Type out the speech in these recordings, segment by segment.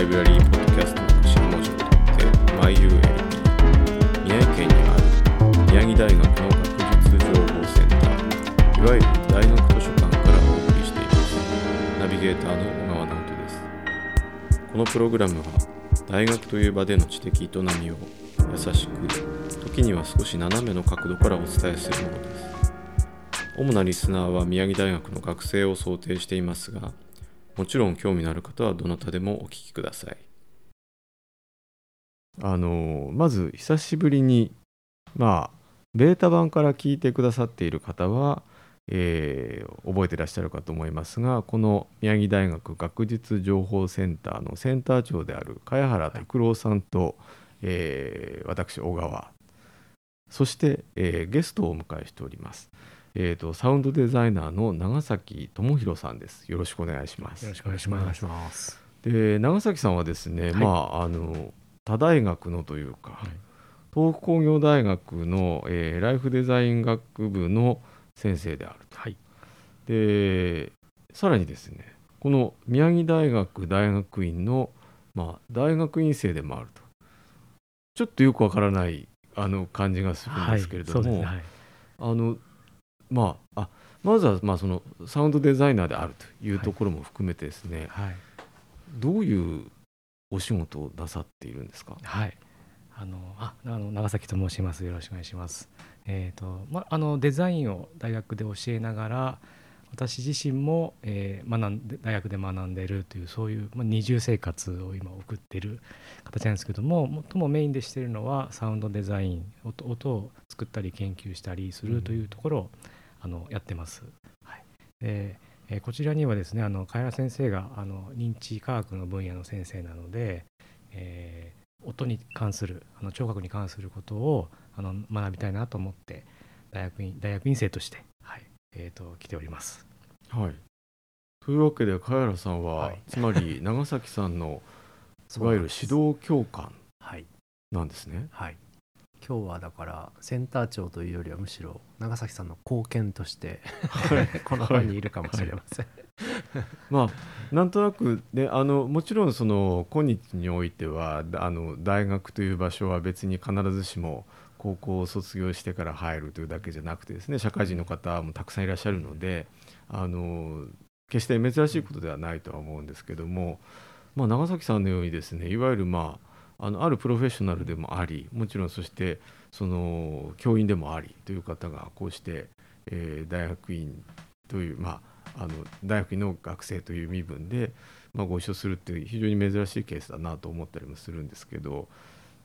ライブラリーポッドキャストの福島文字を取って MyULP 宮城県にある宮城大学の学術情報センターいわゆる大学図書館からお送りしています。ナビゲーターの小川直人です。このプログラムは大学という場での知的営みを優しく時には少し斜めの角度からお伝えするものです。主なリスナーは宮城大学の学生を想定していますがもちろん興味のある方はどなたでもお聞きください。あのまず久しぶりにまあベータ版から聞いてくださっている方は、えー、覚えてらっしゃるかと思いますがこの宮城大学学術情報センターのセンター長である茅原拓郎さんと、はい、えー、私小川そして、えー、ゲストをお迎えしております。えーと、サウンドデザイナーの長崎智弘さんです。よろしくお願いします。よろしくお願いします。で長崎さんはですね、はい、まああの他大学のというか、はい、東北工業大学の、えー、ライフデザイン学部の先生であると。はい、でさらにですねこの宮城大学大学院の、まあ、大学院生でもあるとちょっとよくわからないあの感じがするんですけれども、はい、あのまあ、あまずはまあそのサウンドデザイナーであるというところも含めてですね、はいはい、どういうお仕事をなさっているんですか？はい。あのああの長崎と申します。よろしくお願いします。えっ、ー、とまあのデザインを大学で教えながら。私自身も、えー、学んで大学で学んでいるというそういう、まあ、二重生活を今送っている形なんですけども最もメインでしているのはサウンドデザイン音音を作ったり研究したりするというところを、あのやってます。はい、でえー、こちらにはですねあのカエラ先生があの認知科学の分野の先生なので、えー、音に関するあの聴覚に関することをあの学びたいなと思って大学院大学院生として、はいえーと、来ております。はい、というわけでカエラさんは、はい、つまり 長崎さんのいわゆる指導教官なんですね。はい今日はだからセンター長というよりはむしろ長崎さんの貢献として この場にいるかもしれません。まあなんとなくねあのもちろんその今日においてはあの大学という場所は別に必ずしも高校を卒業してから入るというだけじゃなくてですね社会人の方もたくさんいらっしゃるのであの決して珍しいことではないとは思うんですけども、まあ、長崎さんのようにですねいわゆるまああのあるプロフェッショナルでもありもちろんそしてその教員でもありという方がこうして、えー、大学院という、まあ、あの大学院の学生という身分で、まあ、ご一緒するっていう非常に珍しいケースだなと思ったりもするんですけど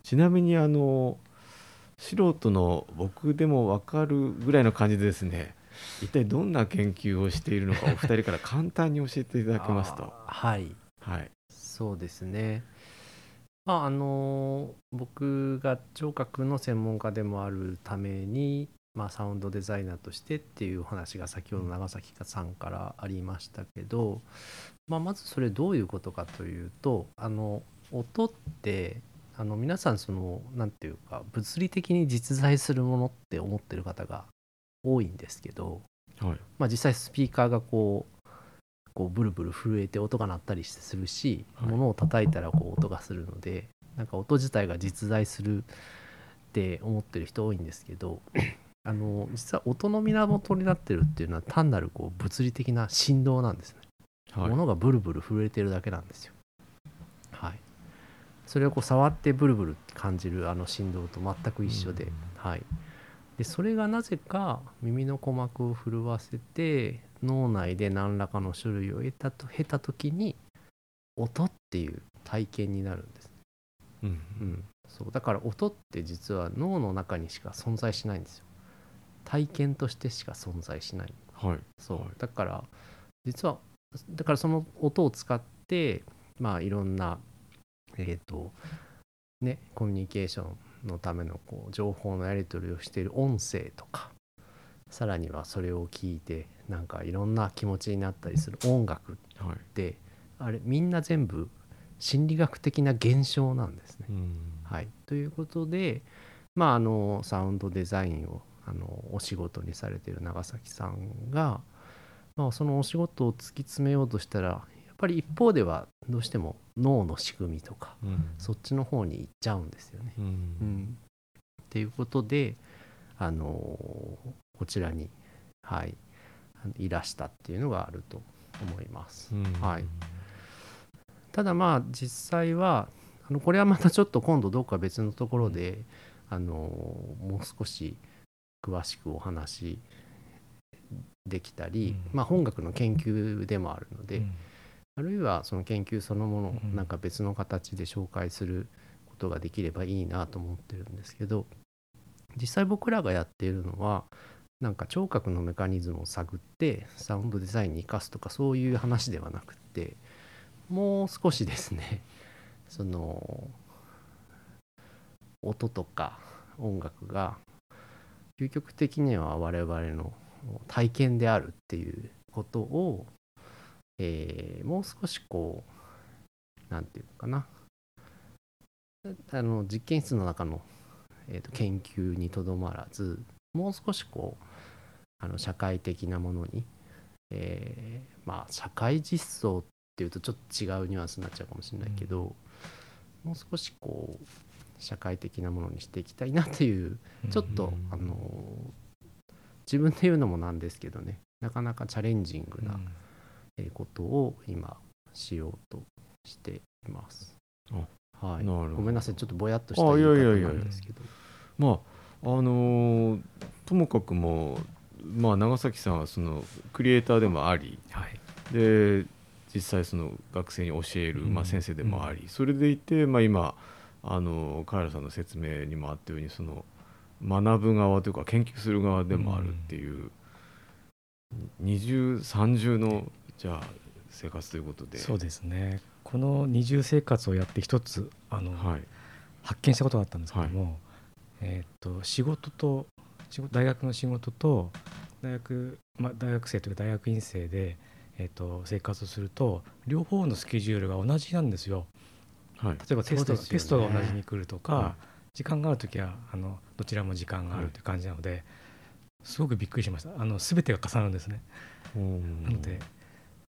ちなみにあの素人の僕でも分かるぐらいの感じでですね一体どんな研究をしているのかお二人から簡単に教えていただけますと。はい、はい、そうですねまああの僕が聴覚の専門家でもあるために、まあ、サウンドデザイナーとしてっていうお話が先ほど長崎さんからありましたけど、まあ、まずそれどういうことかというとあの音ってあの皆さんその何て言うか物理的に実在するものって思ってる方が多いんですけど、はい。まあ、実際スピーカーがこうこうブルブル震えて音が鳴ったりするし、はい、物を叩いたらこう音がするのでなんか音自体が実在するって思ってる人多いんですけど あの実は音の源になってるっていうのは単なるこう物理的な振動なんですね、はい、物がブルブル震えてるだけなんですよ。はい。それをこう触ってブルブル感じるあの振動と全く一緒で、はい。でそれがなぜか耳の鼓膜を震わせて脳内で何らかの種類を得たと経た時に音っていう体験になるんです、うん、うん、そう。だから音って実は脳の中にしか存在しないんですよ。体験としてしか存在しない、はい、そう。だから実はだからその音を使ってまあいろんなえっ、ー、とねコミュニケーションのためのこう情報のやり取りをしている音声とかさらにはそれを聞いてなんかいろんな気持ちになったりする。音楽って、はい、あれみんな全部心理学的な現象なんですね。はい、ということで、まあ、あのサウンドデザインをあのお仕事にされている長崎さんが、まあ、そのお仕事を突き詰めようとしたらやっぱり一方ではどうしても脳の仕組みとかうん。そっちの方に行っちゃうんですよね。うん。うん、っていうことで、あのーこちらに、はい、いらしたっていうのがあると思います。うん。はい。ただまあ実際はあのこれはまたちょっと今度どっか別のところで、あのもう少し詳しくお話できたり、うん。まあ、本学の研究でもあるので、うん。あるいはその研究そのものをうん。なんか別の形で紹介することができればいいなと思ってるんですけど実際僕らがやっているのはなんか聴覚のメカニズムを探ってサウンドデザインに生かすとかそういう話ではなくてもう少しですねその音とか音楽が究極的には我々の体験であるっていうことをえーもう少しこうなんていうのかな。あの実験室の中の、えーと研究にとどまらずもう少しこうあの社会的なものに、えーまあ社会実装っていうとちょっと違うニュアンスになっちゃうかもしれないけど、もう少しこう社会的なものにしていきたいなっていうちょっと、うんあの自分で言うのもなんですけどねなかなかチャレンジングな、えーことを今しようとしています。はい、なるほど。ごめんなさい。ちょっとぼやっとしたあ言いいやいやいや方なんですけど。まああのーともかくもまあ長崎さんはそのクリエイターでもありはい。で実際その学生に教える、うん。まあ、先生でもあり、それでいて、まあ、今あのカエラさんの説明にもあったようにその学ぶ側というか研究する側でもあるっていう、二重三重のじゃあ生活ということで。そうですね。この二重生活をやって一つあの、はい。発見したことがあったんですけども、えーっと仕事と仕事大学の仕事と大学、まあ、大学生というか大学院生で、えーっと生活をすると両方のスケジュールが同じなんですよ。はい。例えばテスト,、ね。テストが同じに来るとか、は時間がある時はあのどちらも時間があるとい。う感じなので、すごくびっくりしました。あの全てが重なるんですね。なので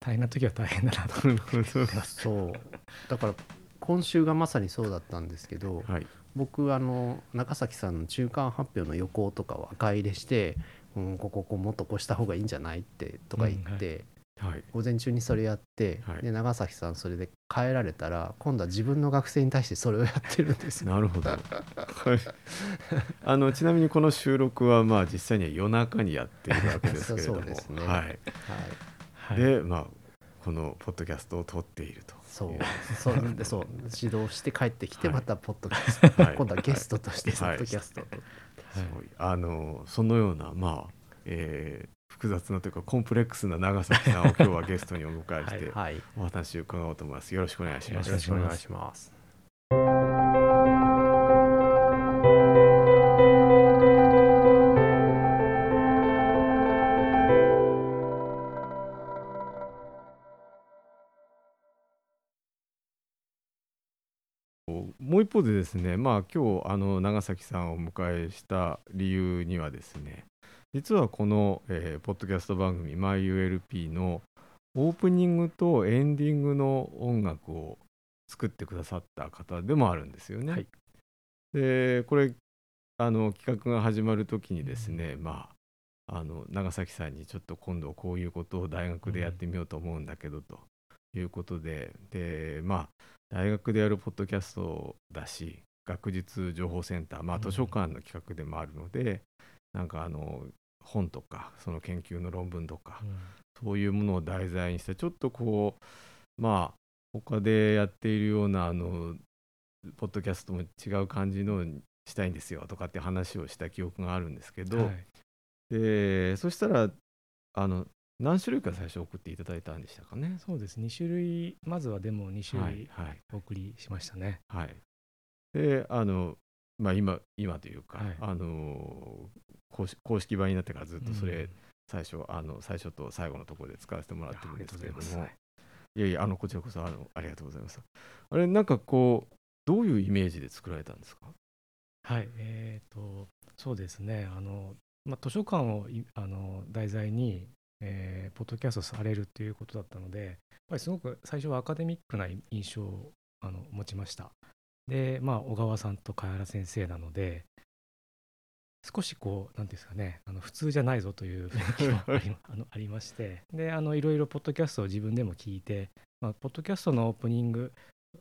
大変な時は大変だなとなるほど。そう。だから今週がまさにそうだったんですけど、はい僕あの中崎さんの中間発表の予行とかを赤入れして、うん、ここここもっとこうした方がいいんじゃないってとか言って、はい午前中にそれやって、はいで長崎さんそれで帰られたら今度は自分の学生に対してそれをやってるんですよ。なるほど。はいあのちなみにこの収録はまあ実際には夜中にやっているわけですけれども、そうですねはい。はいはいでまあこのポッドキャストを撮っていると。そう。いそうでそう指導して帰ってきてはい。またポッドキャスト、はい。今度はゲストとしてポはい。ッドキャスト。を撮ってそうあのそのようなまあ、えー複雑なとい。うかコンプレックスな長崎さんを今日はゲストにお迎えしてはい。お話を伺おうと思い。ます。よろしくお願い。します。よろしくお願い。します。もう一方でですね、まあ今日あの長崎さんをお迎えした理由にはですね、実はこの、えーポッドキャスト番組 MyULP のオープニングとエンディングの音楽を作ってくださった方でもあるんですよね。はいでこれあの企画が始まる時にですね、まああの長崎さんにちょっと今度こういうことを大学でやってみようと思うんだけどということで、でまあ大学でやるポッドキャストだし学術情報センター、まあ、うん。図書館の企画でもあるので、なんかあの本とかその研究の論文とか、そういうものを題材にしてちょっとこうまあ他でやっているようなあのポッドキャストも違う感じのにしたいんですよとかって話をした記憶があるんですけど、はい。でそしたらあの何種類か最初送っていただいたんでしたかね。そうです。2種類まずはでも2種類はいはい。お送りしましたね。はい、であの、まあ、今今というか、はい。あの公式版になってからずっとそれ、うん最初あの最初と最後のところで使わせてもらってるんですけれども。いやいやあのこちらこそあのありがとうございます。あれなんかこうどういうイメージで作られたんですか？はい、えー、とそうですね。あの、まあ、図書館をいあの題材にえーポッドキャストされるっていうことだったのでやっぱりすごく最初はアカデミックな印象をあの持ちました。でまあ小川さんと茅原先生なので少しこうなんですかねあの普通じゃないぞという雰囲気も ありあのありましてであのいろいろポッドキャストを自分でも聞いて、まあ、ポッドキャストのオープニング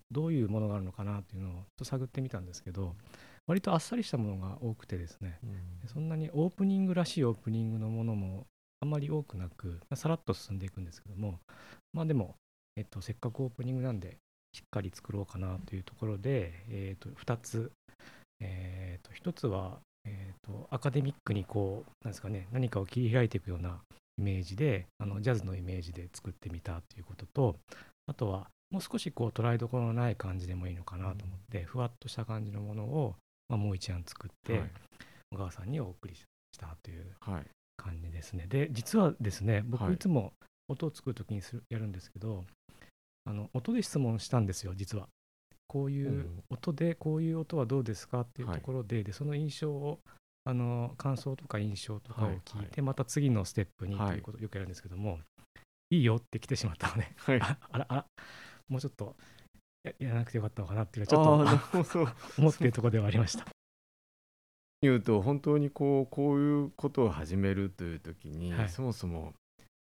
どういうものがあるのかなっていうのをちょっと探ってみたんですけど割とあっさりしたものが多くてですねそんなにオープニングらしいオープニングのものもあんまり多くなく、まあさらっと進んでいくんですけどもまあでも、えっと、せっかくオープニングなんでしっかり作ろうかなというところで、えっと2つ、えっと1つは、えっとアカデミックにこうなんですかね何かを切り開いていくようなイメージであのジャズのイメージで作ってみたということとあとはもう少しこう捉えどころのない感じでもいいのかなと思って、ふわっとした感じのものを、まあ、もう一案作って、はい。小川さんにお送りしたというはい感じですね。で実はですね僕はい。いつも音を作る時にするやるんですけどあの音で質問したんですよ実は。こういううん音でこういう音はどうですかっていうはい。ところで,、でその印象をあの感想とか印象とかをはい聞いて、また次のステップにとはい。いうことをよくやるんですけども、い、いよって来てしまったのではい。あ あらあらもうちょっとややらなくてよかったのかなっていうのはちょっと 思っているところではありました。言うと本当にこうこういうことを始めるという時に、はい。そもそも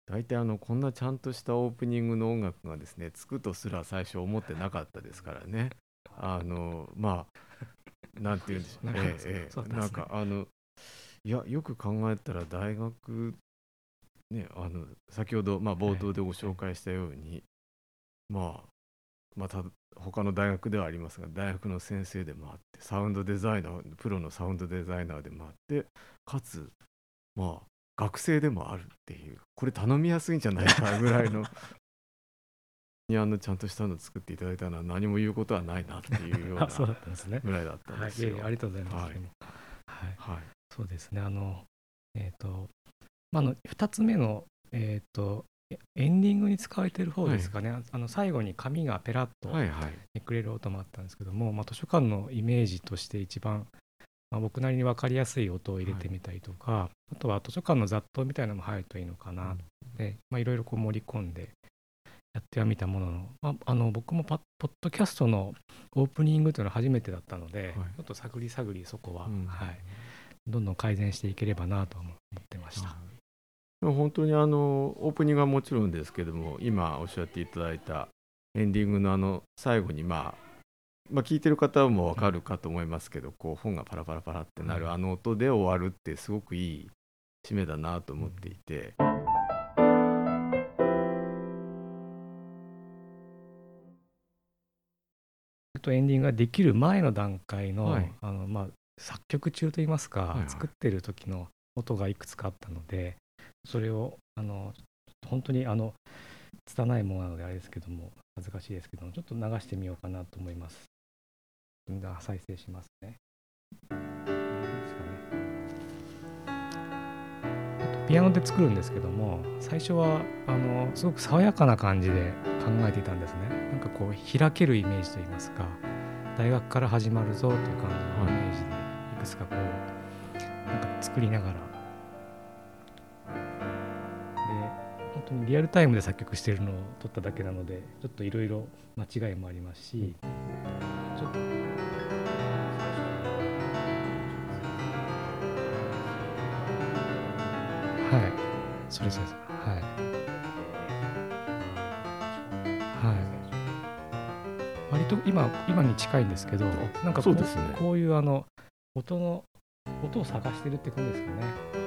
大体あのこんなちゃんとしたオープニングの音楽がですねつくとすら最初思ってなかったですからね。あのまあなんて言うんでしょう。ねなんかええなんかあのいやよく考えたら大学ねあの先ほど、まあ、冒頭でご紹介したように、まあまた他の大学ではありますが大学の先生でもあってサウンドデザイナープロのサウンドデザイナーでもあってかつまあ学生でもあるっていうこれ頼みやすいんじゃないかぐらいの にあのちゃんとしたの作っていただいたのは何も言うことはないなっていうようなあそうだったんですね。ぐらいだったんはい、ですよ。いえいえありがとうございます。はいはいはいそうですね、あの、えっ、と、まあ、あの、二つ目の、えっ、と、エエンディングに使われている方ですかね、あの最後に紙がペラッとはいはい。めくれる音もあったんですけども、まあ、図書館のイメージとして一番、まあ、僕なりに分かりやすい音を入れてみたりとか、あとは図書館の雑踏みたいなのも入るといいのかなで、まあ、いろいろこう盛り込んでやってはみたものの,、まあ、あの僕もパポッドキャストのオープニングというのは初めてだったので、はい。ちょっと探り探りそこは、うん。はい、どんどん改善していければなと思ってました。でも本当にあのオープニングはもちろんですけども今おっしゃっていただいたエンディングのあの最後にまあまあ聞いてる方もわかるかと思いますけどこう本がパラパラパラってなうん。るあの音で終わるってすごくいい締めだなと思っていて。あとエンディングができる前の段階の,、はい。あのまあ、作曲中といいますか、はいはい。作ってる時の音がいくつかあったのでそれをあの本当にあの拙いものなのであれですけども恥ずかしいですけどもちょっと流してみようかなと思います。再生しますね。ですかねあとピアノで作るんですけども最初はあのすごく爽やかな感じで考えていたんですねなんかこう開けるイメージといいますか大学から始まるぞという感じのイメージでいくつかこうなんか作りながら本当にリアルタイムで作曲しているのを撮っただけなのでちょっといろいろ間違いもありますし。ちょっと。はい。それはい。はい。割と今今に近いんですけどなんかこそうね。こういうあの音の音を探してるって感じですかね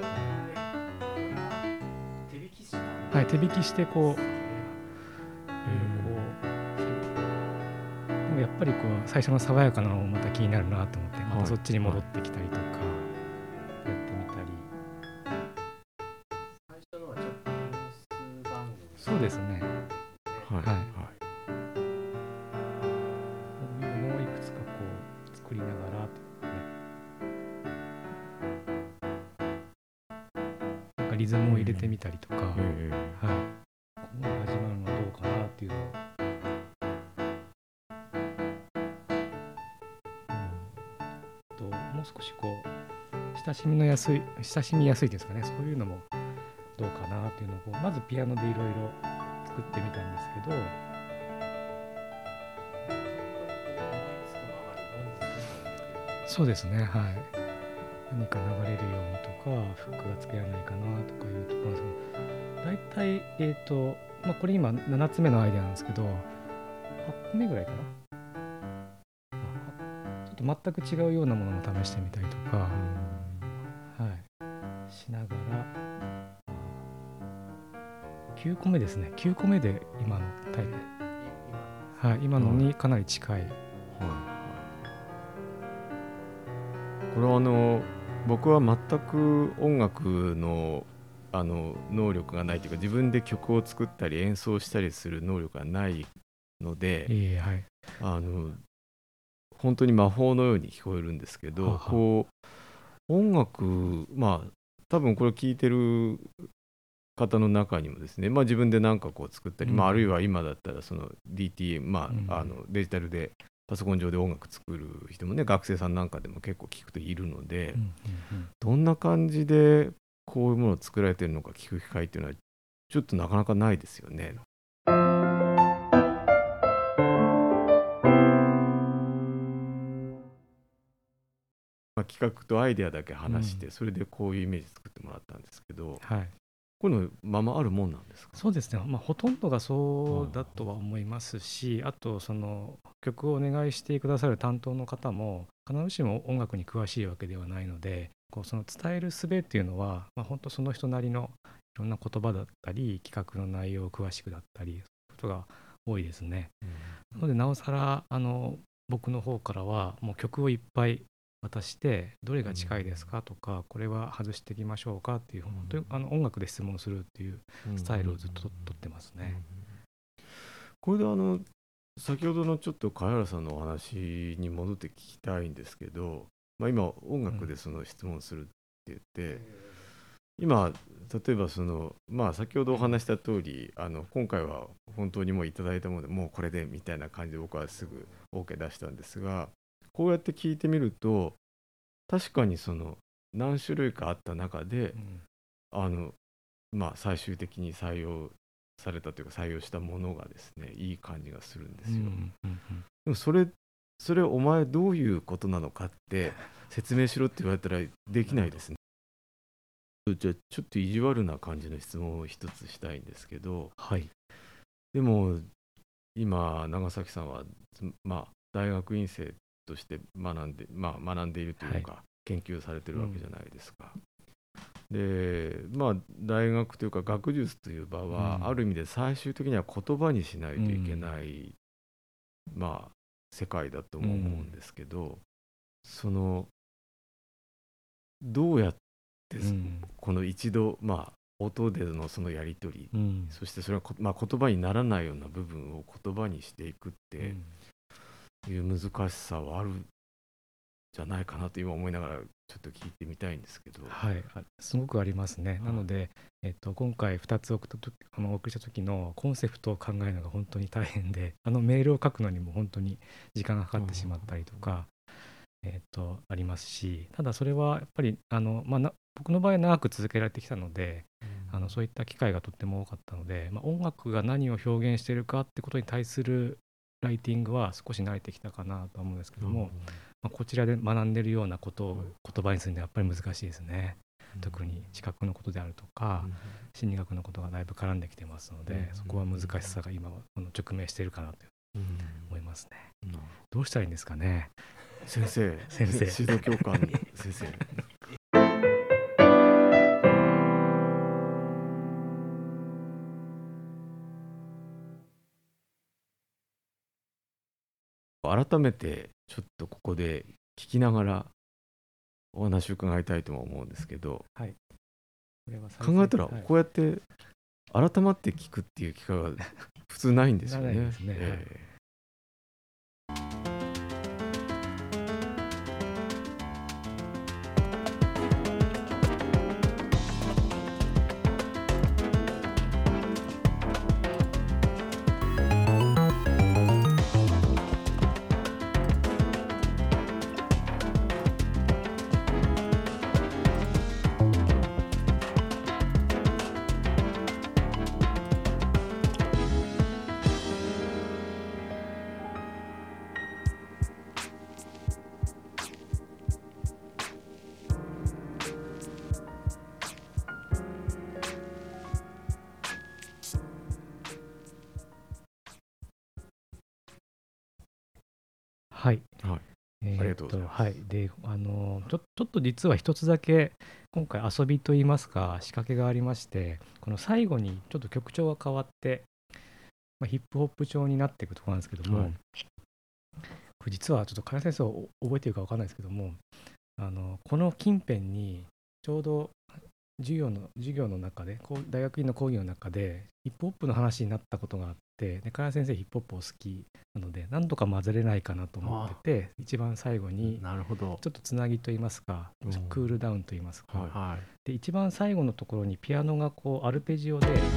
はい手引きしてこうこうでもやっぱりこう最初の爽やかなのもまた気になるなと思ってまたそっちに戻ってきたやすい親しみやすいですかね。そういうのもどうかなっていうのをこうまずピアノでいろいろ作ってみたんですけど。そうですねはい。何か流れるようにとかフックがつけられないかなとかいうところですけど。大体えっ、と、まあ、これ今7つ目のアイデアなんですけど8個目ぐらいかな、ちょっと全く違うようなものも試してみたりとか、はい、しながら。9個目ですね。9個目で今のタイプ、はい、今のにかなり近い、はいこれはあの僕は全く音楽のあの能力がないというか自分で曲を作ったり演奏したりする能力がないので、ええはい。あの本当に魔法のように聞こえるんですけど、こう音楽まあ多分これ聞いてる方の中にもですね、まあ、自分で何かこう作ったり、うん。まあ、あるいは今だったらその DTM、まあうん。あのデジタルでパソコン上で音楽作る人もね学生さんなんかでも結構聞くといるので、どんな感じでこういうものを作られてるのか聞く機会っていうのはちょっとなかなかないですよね。まあ、企画とアイデアだけ話して、うん。それでこういうイメージ作ってもらったんですけどはい。こういうのままあるもんなんですか？そうですね、まあ、ほとんどがそうだとは思いますし、あとその曲をお願いしてくださる担当の方も必ずしも音楽に詳しいわけではないのでこうその伝える術っていうのは、まあ、本当その人なりのいろんな言葉だったり企画の内容を詳しくだったりそういうことが多いですね。なのでなおさらあの僕の方からはもう曲をいっぱい渡してどれが近いですかとかこれは外していきましょうかっていう本当にあの音楽で質問するっていうスタイルをずっとと取ってますね。これであの先ほどのちょっと茅原さんのお話に戻って聞きたいんですけど、まあ、今音楽でその質問するって言って、今例えばそのまあ先ほどお話した通りあの今回は本当にもういただいたものでもうこれでみたいな感じで僕はすぐ OK 出したんですがこうやって聞いてみると確かにその何種類かあった中でうんあのまあ最終的に採用されたというか採用したものがですねいい感じがするんですよ。うんうんうんでもそれそれお前どういうことなのかって説明しろって言われたらできないですね。じゃあちょっと意地悪な感じの質問を一つしたいんですけどはいでも今長崎さんはつまあ大学院生として学んで、まあ、学んでいるというか、研究されてるわけじゃないですか。でまあ大学というか学術という場は、うん。ある意味で最終的には言葉にしないといけない、まあ世界だとも思うんですけど、そのどうやってうん。この一度まあ音でのそのやり取り、うん。そしてそれはこ、まあ、言葉にならないような部分を言葉にしていくっていう難しさはあるんじゃないかなと今思いながらちょっと聞いてみたいんですけど。はい、あすごくありますね。なので、えっと、今回2つ送ったとあのお送りした時のコンセプトを考えるのが本当に大変で あのメールを書くのにも本当に時間がかかってしまったりとか、えっと、ありますしただそれはやっぱりあの、まあ、な僕の場合は長く続けられてきたのであのそういった機会がとっても多かったので、まあ、音楽が何を表現しているかってことに対するライティングは少し慣れてきたかなとは思うんですけども、まあ、こちらで学んでるようなことを言葉にするのはやっぱり難しいですね。特に視覚のことであるとか、心理学のことがだいぶ絡んできてますので、うんそこは難しさが今は直面しているかなとうん。思いますね。どうしたらいいんですかね。ど先生。先生。指導教官先生改めてちょっとここで聞きながらお話を伺いたいとも思うんですけどは考えたらはい。こうやって改まって聞くっていう機会は普通ないんですよね。ね。えはい。はいえーありがとうございますはい。で、あのちょ、ちょっと実は一つだけ、今回遊びといいますか、仕掛けがありまして、この最後にちょっと曲調が変わって、まあ、ヒップホップ調になっていくところなんですけども、はいこれ実はちょっと加谷先生覚えてるか分かんないですけども、あのこの近辺にちょうど授業の授業の中で大学院の講義の中でヒップホップの話になったことがあってで加谷先生ヒップホップを好きなので何とか混ぜれないかなと思ってて一番最後になるほど。ちょっとつなぎといいますかクールダウンといいますか、はいはい。で一番最後のところにピアノがこうアルペジオでチャランと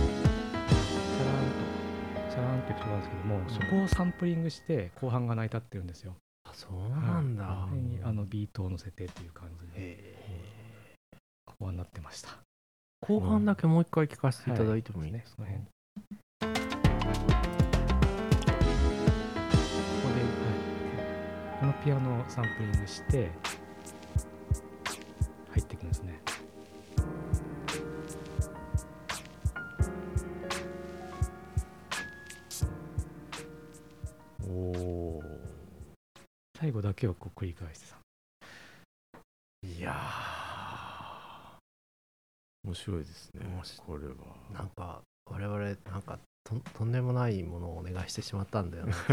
チャランといくところなんですけども、そこをサンプリングして後半が成り立ってるんですよ。あそうなんだ、はい。あのビートを乗せてっていう感じで。へここはなってました。ー後半だけもう一回聞かせていただいてもいいねですか、その辺ここで、はい、このピアノをサンプリングして入ってくるんですね。おお最後だけをこう繰り返してさ。いや面白いですねこれは。ーなんか我々なんかととんでもないものをお願いしてしまったんだよな。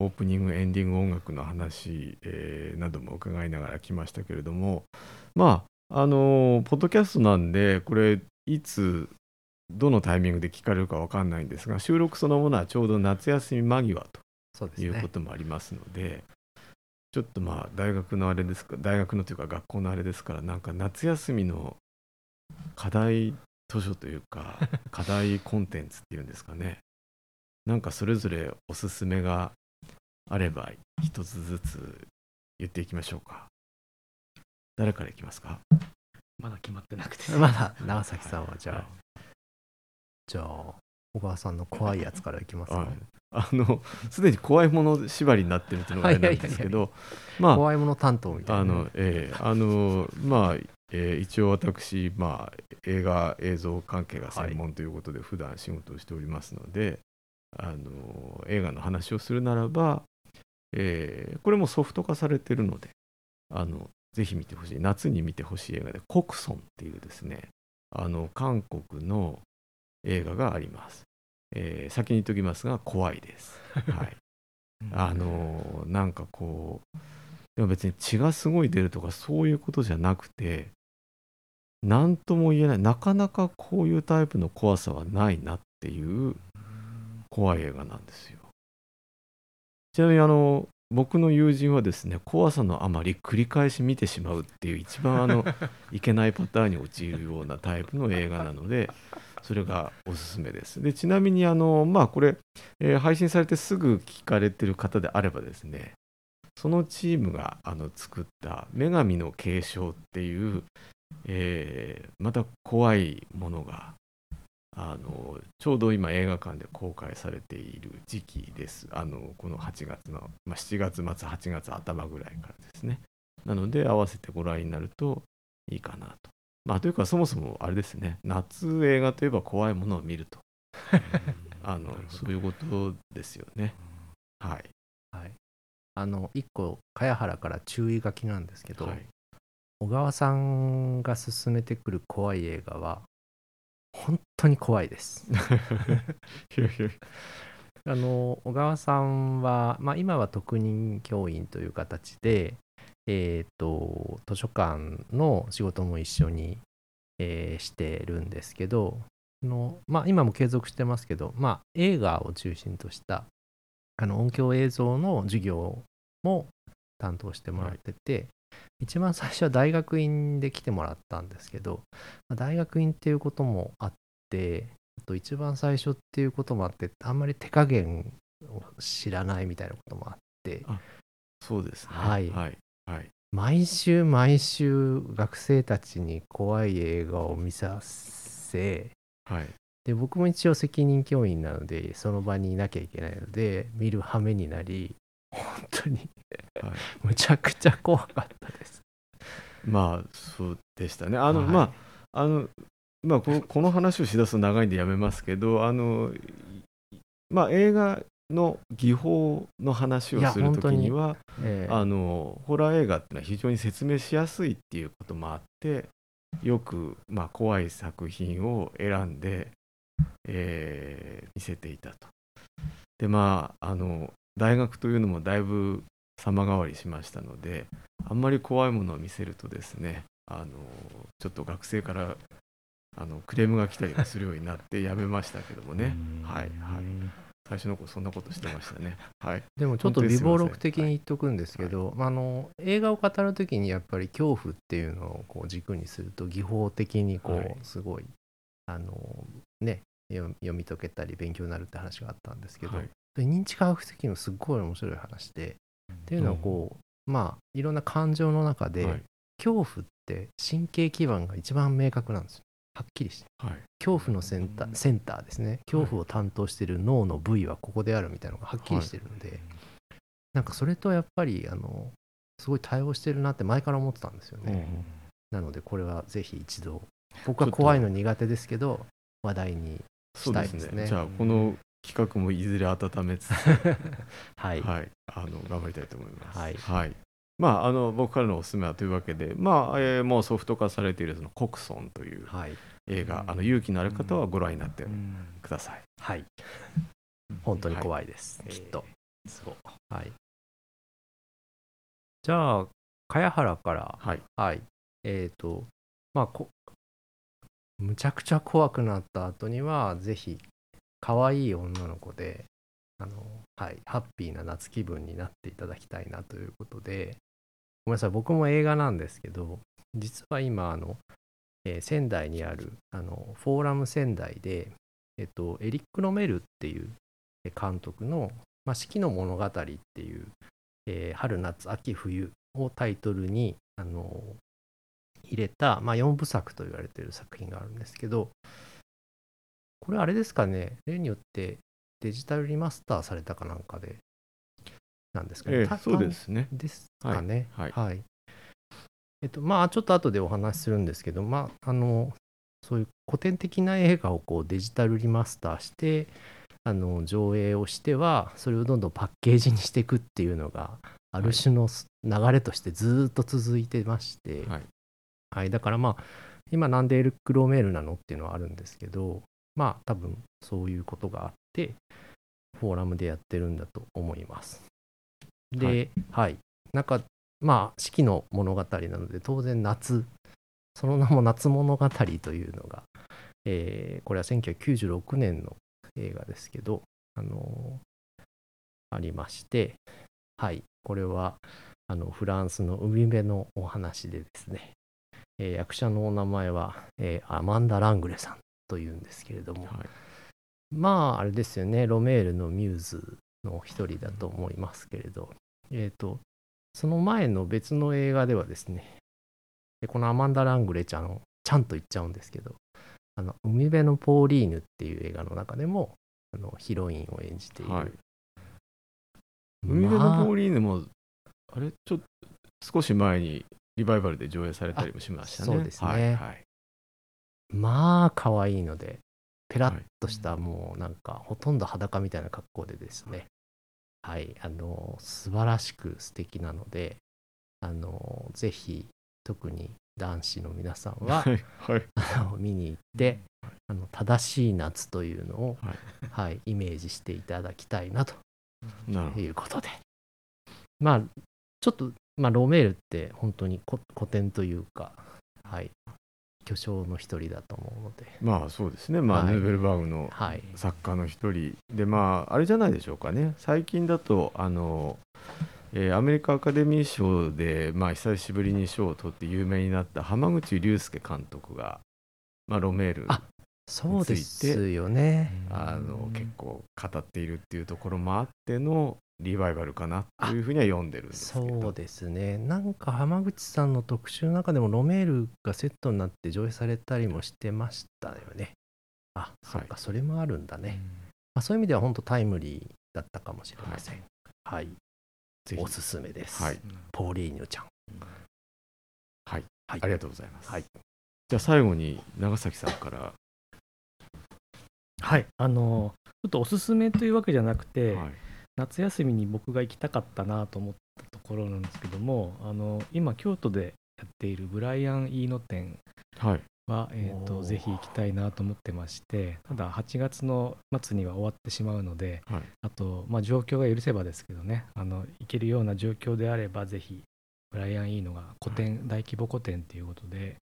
オープニングエンディング音楽の話、えーなども伺いながら来ましたけれどもまああのーポッドキャストなんでこれいつどのタイミングで聞かれるかわかんないんですが収録そのものはちょうど夏休み間際ということもありますのでちょっとまあ大学のあれですか大学のというか学校のあれですからなんか夏休みの課題図書というか 課題コンテンツっていうんですかね。なんかそれぞれおすすめがあれば一つずつ言っていきましょうか誰からいきますか？まだ決まってなくて。まだ長崎さんはじゃあ、はい。じゃあ小川さんの怖いやつからいきますか、はい。あのすでに怖いもの縛りになってるっていうのがあれなんですけどまあ怖いもの担当みたいな。ね、あの、ええあの、まあ、えー一応私、まあ、映画、映像関係が専門ということで、普段仕事をしておりますので、あの、映画の話をするならば、えーこれもソフト化されてるので、あの、ぜひ見てほしい、夏に見てほしい映画で、コクソンっていうですね、あの、韓国の映画があります。えー先に言っておきますが、怖いです。はい。あのなんかこうでも別に血がすごい出るとかそういうことじゃなくて何とも言えないなかなかこういうタイプの怖さはないなっていう怖い映画なんですよちなみにあの僕の友人はですね怖さのあまり繰り返し見てしまうっていう一番あの いけないパターンに陥るようなタイプの映画なのでそれがおすすめです。でちなみにあのまあこれえー配信されてすぐ聞かれてる方であればですねそのチームがあの作った「女神の継承」っていう、えーまた怖いものがあのちょうど今映画館で公開されている時期です。あのこの8月の、まあ、7月末8月頭ぐらいからですね。なので合わせてご覧になるといいかなと。まあというかそもそもあれですね。夏映画といえば怖いものを見ると。あのそういうことですよね。はい。はい、あの一個茅原から注意書きなんですけど、はい、小川さんが勧めてくる怖い映画は本当に怖いです。あの小川さんは、まあ、今は特任教員という形で、えー、と図書館の仕事も一緒に、えーしてるんですけどあの、まあ、今も継続してますけど、まあ、映画を中心としたあの音響映像の授業も担当してもらってて、一番最初は大学院で来てもらったんですけど、まあ大学院っていうこともあってあと一番最初っていうこともあってあんまり手加減を知らないみたいなこともあってそうですね。はいはい。はい。毎週毎週学生たちに怖い映画を見させはい。で僕も一応責任教員なのでその場にいなきゃいけないので見る羽目になり本当に。はい、むちゃくちゃ怖かったです。まあそうでしたね。あの、はい。まああのまあこのこの話をしだすと長いんでやめますけどあのまあ映画の技法の話をするときにはええ。あのホラー映画っていうのは非常に説明しやすいっていうこともあってよく、まあ、怖い作品を選んで、えー見せていたと。でまああの大学というのもだいぶ様変わりしましたのであんまり怖いものを見せるとですねあのちょっと学生からあのクレームが来たりもするようになってやめましたけどもね。はいはい。最初の頃そんなことしてましたね。はい。でもちょっと微暴録的に言っとくんですけど、まあ、あの映画を語るときにやっぱり恐怖っていうのをこう軸にすると技法的にこはい。うすごい、あのね読読み解けたり勉強になるって話があったんですけど、はいで認知科学的にもすっごい面白い話でっていうのはこう、まあいろんな感情の中で、はい。恐怖って神経基盤が一番明確なんですよ。はっきりして。はい。恐怖のセンターセンターですね。恐怖を担当している脳の部位はここであるみたいなのがはっきりしてるんで、なんかそれとやっぱりあのすごい対応してるなって前から思ってたんですよね、なのでこれはぜひ一度。僕は怖いの苦手ですけど話題にしたいですね。じゃあこの企画もいずれ温めつつ。はい、はい、あの頑張りたいと思います。はい。まあ、あの僕からのおすすめはというわけで、まあえーもうソフト化されているそのコクソンというはい。映画、あの勇気のある方はご覧になってうん。ください。はい。本当にい。怖いです、はい。きっと。そう。はい。じゃあ茅原から。はい、はい。えっ、と、まあこ、むちゃくちゃ怖くなった後には、ぜひ、可愛い女の子で、あの、はい、ハッピーな夏気分になっていただきたいなということで、ごめんなさい、僕も映画なんですけど、実は今、あの、えー仙台にある、あの、フォーラム仙台で、えっ、と、エリック・ロメルっていう監督の、まあ、四季の物語っていう、えー春夏秋冬をタイトルにあの入れた、まあ、4部作と言われている作品があるんですけどこれあれですかね。例によってデジタルリマスターされたかなんかでなんですかね、たえーそうですね。ですかね。はい。えっとまあちょっと後でお話しするんですけどまああのそういう古典的な映画をこうデジタルリマスターしてあの上映をしてはそれをどんどんパッケージにしていくっていうのがある種の流れとしてずーっと続いてまして、はい、はい、だからまあ今なんでエルクロメールなのっていうのはあるんですけどまあ多分そういうことがあってフォーラムでやってるんだと思います。で、ははい、なんかまあ四季の物語なので当然夏。その名も夏物語というのが、えーこれは1996年の映画ですけど、あのーありまして、はい、これはあのフランスの海辺のお話でですね、えー役者のお名前は、えーアマンダ・ラングレさんというんですけれども、はい、まああれですよね。ロメールのミューズの一人だと思いますけれど。えっ、とその前の別の映画ではですねでこのアマンダ・ラングレちゃんをちゃんと言っちゃうんですけどあの海辺のポーリーヌっていう映画の中でもあのヒロインを演じている、はい。海辺まあのポーリーヌも、あれ、ちょっと少し前にリバイバルで上映されたりもしましたね。あそうですね。はいはいまあ可愛いのでペラッとしたもうなんかほとんど裸みたいな格好でですね。はい。あの素晴らしく素敵なのであのぜひ特に男子の皆さんははい。はい。あの見に行ってあの正しい夏というのを、はい。はい、イメージしていただきたいなということで。まあちょっと、まあ、ロメールって本当に古古典というかはい巨匠の一人だと思うので。まあそうですね、まあはい。ヌーベルバーグのはい。作家の一人。でまああれじゃないでしょうかね。最近だとあの、えーアメリカアカデミー賞で、まあ、久しぶりに賞を取って有名になった浜口竜介監督が、まあ、ロメールあそうですよね。あの結構語っているっていうところもあってのリバイバルかなというふうには読んでるんですけど。そうですね。なんか浜口さんの特集の中でもロメールがセットになって上映されたりもしてましたよね。あそうか、それもあるんだね、まあ、そういう意味では本当タイムリーだったかもしれません。はい、ぜひ。おすすめです、はい。ポーリーニュちゃん。はい、はい。ありがとうございます、はい。じゃあ最後に長崎さんから、はい。あのちょっとおすすめというわけじゃなくて、はい夏休みに僕が行きたかったなと思ったところなんですけどもあの今京都でやっているブライアン・イーノ展はい。は、えー、とぜひ行きたいなと思ってましてただ8月の末には終わってしまうのではい。あと、まあ、状況が許せばですけどねあの行けるような状況であればぜひブライアン・イーノが個展、大規模個展ということで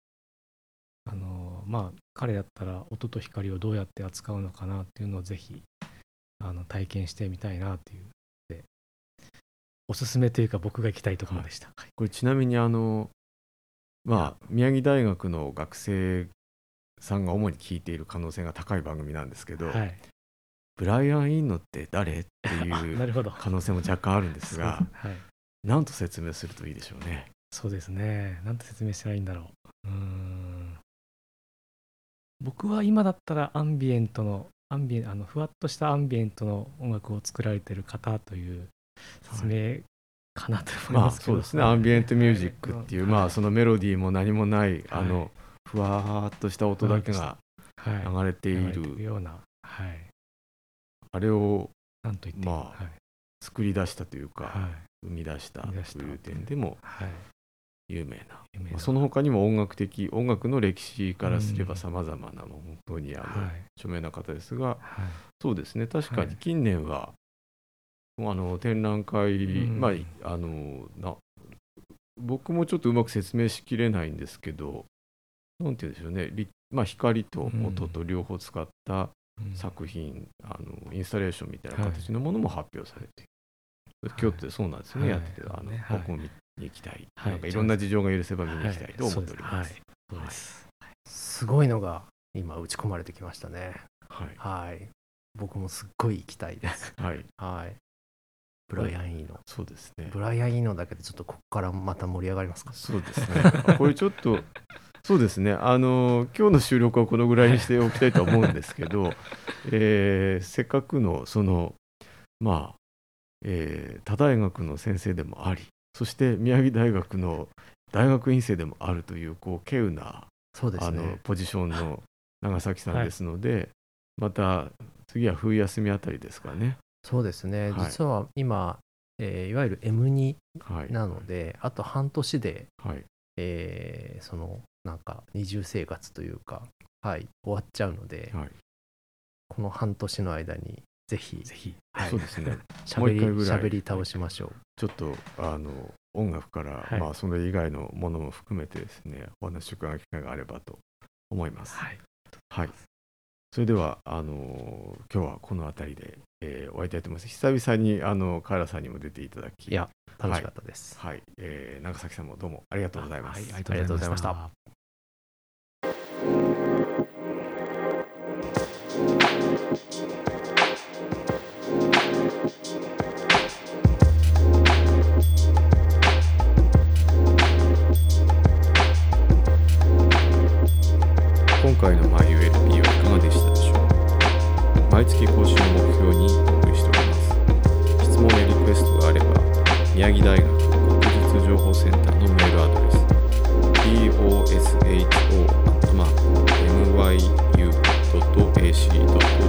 あのまあ彼だったら音と光をどうやって扱うのかなっていうのをぜひあの体験してみたいなっていう。でおすすめというか僕が行きたいところでした、はい。これちなみにあのまあ宮城大学の学生さんが主に聞いている可能性が高い番組なんですけど、はい。ブライアン・インノって誰ってあいう なるほど。可能性も若干あるんですが はい、何と説明するといいでしょうね。そうですね。なんて説明したらいいんだろう。うーん。僕は今だったらアンビエントの、アンビエンあのふわっとしたアンビエントの音楽を作られてる方という説明かなと思いまあますけど、そうですね。アンビエントミュージックっていう、はい。まあそのメロディーも何もない、あはい。のふわーっとした音だけがはい、流れてい流れてる、ような、はい、あれをなんと言っていいまあはい。作り出したというか、はい。生み出した生み出したという点でもはい有名な、有名な。まあ、その他にも音楽的音楽の歴史からすればうん。さまざまな本当にあの、はい。著名な方ですがはい。そうですね。確かはい。に近年は、あの展覧会、うん。まああのな僕もちょっとうまく説明しきれないんですけどなんて言うんでしょうね。りまあ、光と音と両方使ったうん。作品、あのインスタレーションみたいなはい。形のものも発表されている、はい。京都でそうなんですよね、はい。やっててあの、はい。見に行きたい、はい。なんかいろんな事情が許せば見に行きたいと思っております。す。す。ごい。のが今打ち込まれてきましたね。はい、はい僕もすっごい行きたいです。はい、はい。ブライアン・イーノ。そうですね。ブライアン・イーノだけでちょっとここからまた盛り上がりますか？そうですね。あこれちょっと、そうですね。あの今日の収録はこのぐらいにしておきたいとは思うんですけど、えーせっかくのそのまあ、えー他大学の先生でもあり、そして宮城大学の大学院生でもあるというこう稀有な、そうですあのねポジションの長崎さんですので、また次は冬休みあたりですかね。そうですね、はい実は今、えーいわゆる M2 はい。なので、あと半年で、はい。えーそのなんか二重生活というか、はい、終わっちゃうので、はい。この半年の間にぜひぜひ。はいそうですね。しゃべりもう一回ぐらい喋り倒しましょう。ちょっとあの音楽から、はいまあそれ以外のものも含めてですね、お話を伺う機会があればと思います。はい。はい。それではあの今日はこの辺りで、えー終わりたいと思います。久々にあのカエラさんにも出ていただき、いや、楽しかったです。はい、えー長崎さんもどうもありがとうございます。はい、あありがとうございました。回の MyULP はいかがでしたでしょう毎月更新を目標にお送りしております質問やリクエストがあれば宮城大学学術情報センターのメールアドレス。posho.myu.ac.jp